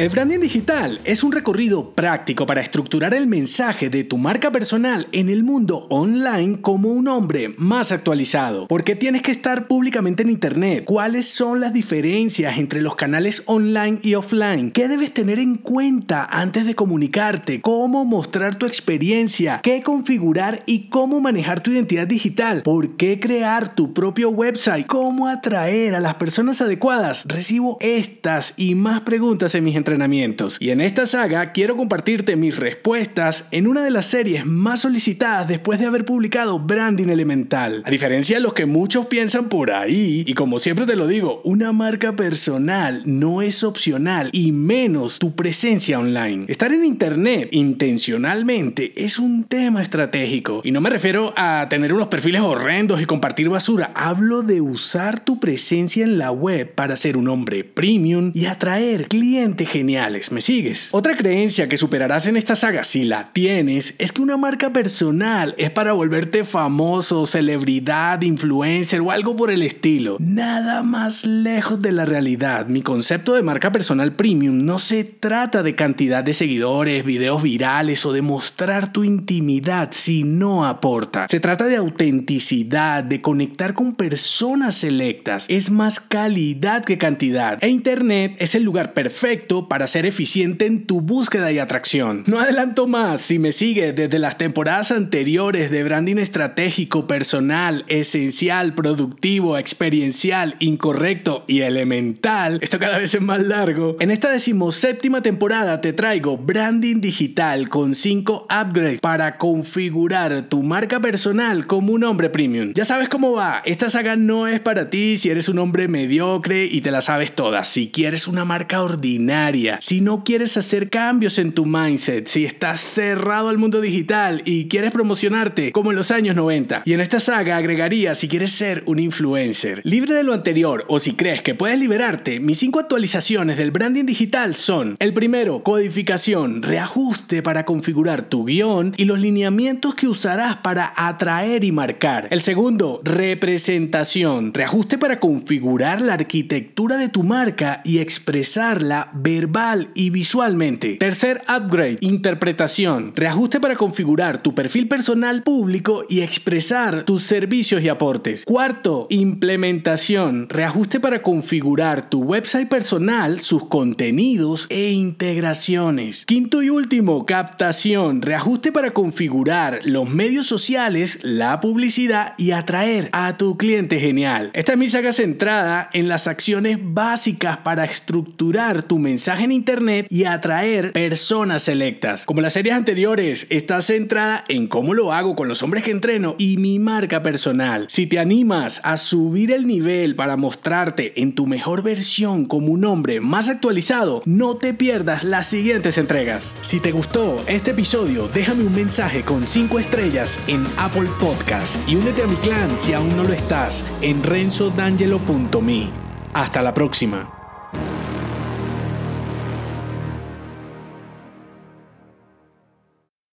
El branding digital es un recorrido práctico para estructurar el mensaje de tu marca personal en el mundo online como un hombre más actualizado. ¿Por qué tienes que estar públicamente en Internet? ¿Cuáles son las diferencias entre los canales online y offline? ¿Qué debes tener en cuenta antes de comunicarte? ¿Cómo mostrar tu experiencia? ¿Qué configurar y cómo manejar tu identidad digital? ¿Por qué crear tu propio website? ¿Cómo atraer a las personas adecuadas? Recibo estas y más preguntas en mis entrevistas y en esta saga quiero compartirte mis respuestas en una de las series más solicitadas después de haber publicado Branding Elemental. A diferencia de los que muchos piensan por ahí, y como siempre te lo digo, una marca personal no es opcional y menos tu presencia online. Estar en internet intencionalmente es un tema estratégico y no me refiero a tener unos perfiles horrendos y compartir basura, hablo de usar tu presencia en la web para ser un hombre premium y atraer clientes geniales, ¿me sigues? Otra creencia que superarás en esta saga, si la tienes, es que una marca personal es para volverte famoso, celebridad, influencer o algo por el estilo. Nada más lejos de la realidad. Mi concepto de marca personal premium no se trata de cantidad de seguidores, videos virales o de mostrar tu intimidad si no aporta. Se trata de autenticidad, de conectar con personas selectas. Es más calidad que cantidad. E Internet es el lugar perfecto para ser eficiente en tu búsqueda y atracción. No adelanto más, si me sigue desde las temporadas anteriores de branding estratégico, personal, esencial, productivo, experiencial, incorrecto y elemental, esto cada vez es más largo, en esta decimoséptima temporada te traigo branding digital con 5 upgrades para configurar tu marca personal como un hombre premium. Ya sabes cómo va, esta saga no es para ti si eres un hombre mediocre y te la sabes todas, si quieres una marca ordinaria, si no quieres hacer cambios en tu mindset, si estás cerrado al mundo digital y quieres promocionarte como en los años 90. Y en esta saga agregaría si quieres ser un influencer. Libre de lo anterior o si crees que puedes liberarte, mis cinco actualizaciones del branding digital son el primero, codificación, reajuste para configurar tu guion y los lineamientos que usarás para atraer y marcar. El segundo, representación, reajuste para configurar la arquitectura de tu marca y expresarla verbalmente y visualmente. Tercer upgrade, interpretación. Reajuste para configurar tu perfil personal público y expresar tus servicios y aportes. Cuarto, implementación. Reajuste para configurar tu website personal, sus contenidos e integraciones. Quinto y último, captación. Reajuste para configurar los medios sociales, la publicidad y atraer a tu cliente genial. Esta es mi saga centrada en las acciones básicas para estructurar tu en Internet y atraer personas selectas. Como las series anteriores, está centrada en cómo lo hago con los hombres que entreno y mi marca personal. Si te animas a subir el nivel para mostrarte en tu mejor versión como un hombre más actualizado, no te pierdas las siguientes entregas. Si te gustó este episodio, déjame un mensaje con 5 estrellas en Apple Podcast y únete a mi clan si aún no lo estás en renzodangelo.me. Hasta la próxima.